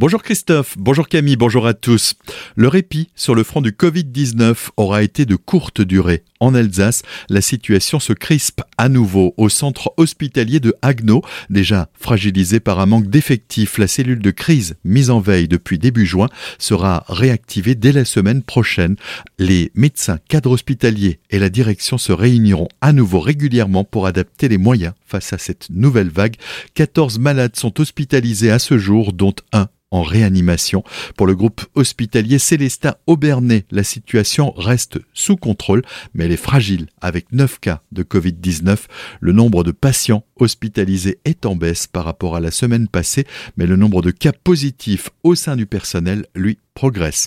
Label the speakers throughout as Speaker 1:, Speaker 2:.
Speaker 1: Bonjour Christophe, bonjour Camille, bonjour à tous. Le répit sur le front du Covid-19 aura été de courte durée. En Alsace, la situation se crispe à nouveau au centre hospitalier de Haguenau, déjà fragilisé par un manque d'effectifs. La cellule de crise, mise en veille depuis début juin, sera réactivée dès la semaine prochaine. Les médecins, cadres hospitaliers et la direction se réuniront à nouveau régulièrement pour adapter les moyens face à cette nouvelle vague. 14 malades sont hospitalisés à ce jour, dont un en réanimation. Pour le groupe hospitalier Célestin Aubernais, la situation reste sous contrôle, mais elle est fragile. Avec 9 cas de Covid-19, le nombre de patients hospitalisés est en baisse par rapport à la semaine passée, mais le nombre de cas positifs au sein du personnel, lui, progresse.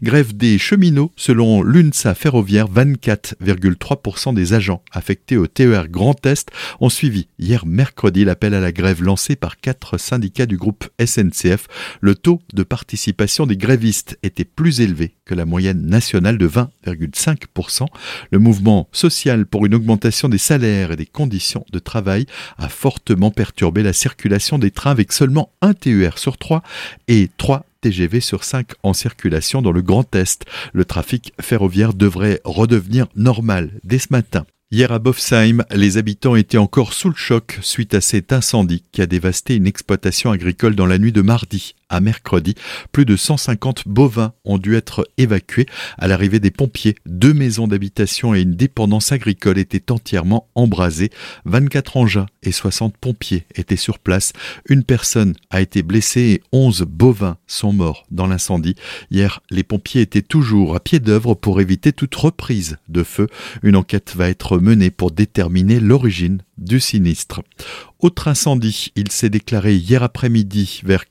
Speaker 1: Grève des cheminots, selon l'UNSA ferroviaire, 24,3% des agents affectés au TER Grand Est ont suivi hier mercredi l'appel à la grève lancé par quatre syndicats du groupe SNCF. Le taux de participation des grévistes était plus élevé que la moyenne nationale de 20,5%. Le mouvement social pour une augmentation des salaires et des conditions de travail a fortement perturbé la circulation des trains avec seulement un TER sur trois et trois TGV sur 5 en circulation dans le Grand Est. Le trafic ferroviaire devrait redevenir normal dès ce matin. Hier à Bofsheim, les habitants étaient encore sous le choc suite à cet incendie qui a dévasté une exploitation agricole dans la nuit de mardi à mercredi. Plus de 150 bovins ont dû être évacués. À l'arrivée des pompiers, deux maisons d'habitation et une dépendance agricole étaient entièrement embrasées. 24 engins et 60 pompiers étaient sur place. Une personne a été blessée et 11 bovins sont morts dans l'incendie. Hier, les pompiers étaient toujours à pied d'œuvre pour éviter toute reprise de feu. Une enquête va être menée pour déterminer l'origine du sinistre. Autre incendie, il s'est déclaré hier après-midi vers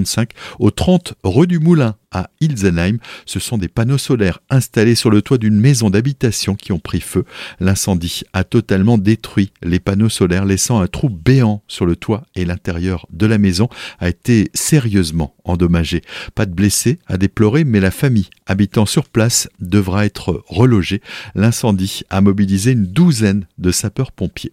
Speaker 1: 14h45 au 30 rue du Moulin à Ilsenheim. Ce sont des panneaux solaires installés sur le toit d'une maison d'habitation qui ont pris feu. L'incendie a totalement détruit les panneaux solaires, laissant un trou béant sur le toit et l'intérieur de la maison a été sérieusement endommagé. Pas de blessés à déplorer, mais la famille habitant sur place devra être relogée. L'incendie a mobilisé une douzaine de sapeurs-pompiers.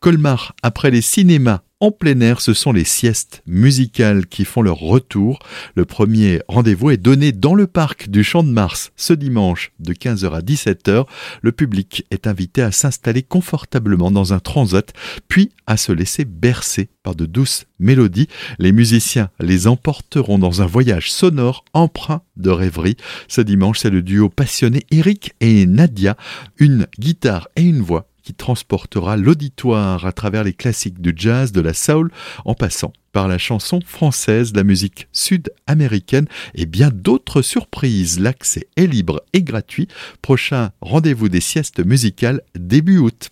Speaker 1: Colmar, après les cinémas en plein air, ce sont les siestes musicales qui font leur retour. Le premier rendez-vous est donné dans le parc du Champ de Mars ce dimanche de 15h à 17h. Le public est invité à s'installer confortablement dans un transat, puis à se laisser bercer par de douces mélodies. Les musiciens les emporteront dans un voyage sonore empreint de rêverie. Ce dimanche, c'est le duo passionné Eric et Nadia, une guitare et une voix qui transportera l'auditoire à travers les classiques du jazz, de la soul, en passant par la chanson française, la musique sud-américaine et bien d'autres surprises. L'accès est libre et gratuit. Prochain rendez-vous des siestes musicales début août.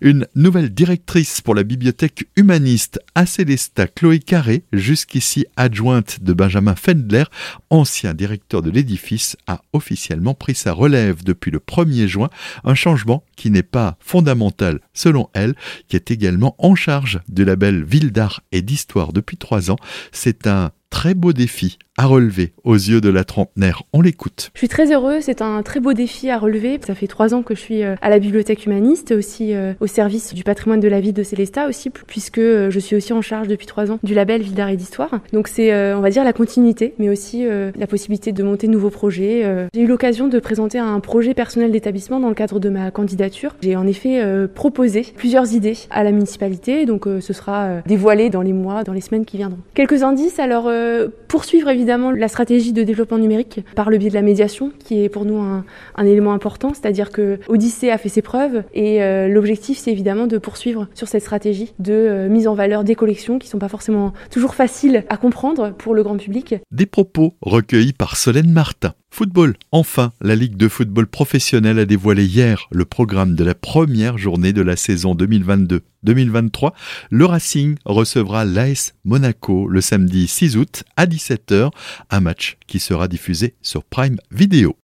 Speaker 1: Une nouvelle directrice pour la bibliothèque humaniste à Célesta, Chloé Carré, jusqu'ici adjointe de Benjamin Fendler, ancien directeur de l'édifice, a officiellement pris sa relève depuis le 1er juin, un changement qui n'est pas fondamental selon elle, qui est également en charge du label Ville d'art et d'histoire depuis trois ans. C'est un très beau défi à relever aux yeux de la trentenaire. On l'écoute.
Speaker 2: Je suis très heureuse, c'est un très beau défi à relever. Ça fait trois ans que je suis euh, à la bibliothèque humaniste, aussi euh, au service du patrimoine de la ville de Célestat aussi, puisque euh, je suis aussi en charge depuis trois ans du label Ville d'art et d'histoire. Donc c'est, on va dire, la continuité, mais aussi la possibilité de monter de nouveaux projets. J'ai eu l'occasion de présenter un projet personnel d'établissement dans le cadre de ma candidature. J'ai en effet proposé plusieurs idées à la municipalité, donc ce sera dévoilé dans les mois, dans les semaines qui viendront. Quelques indices, alors poursuivre évidemment la stratégie de développement numérique par le biais de la médiation, qui est pour nous un, élément important, c'est-à-dire que Odyssée a fait ses preuves et euh, l'objectif c'est évidemment de poursuivre sur cette stratégie de euh, mise en valeur des collections qui sont pas forcément toujours faciles à comprendre pour le grand public.
Speaker 1: Des propos recueillis par Solène Martin. Football. Enfin, la Ligue de football professionnel a dévoilé hier le programme de la première journée de la saison 2022-2023. Le Racing recevra l'AS Monaco le samedi 6 août à 17h, un match qui sera diffusé sur Prime Video.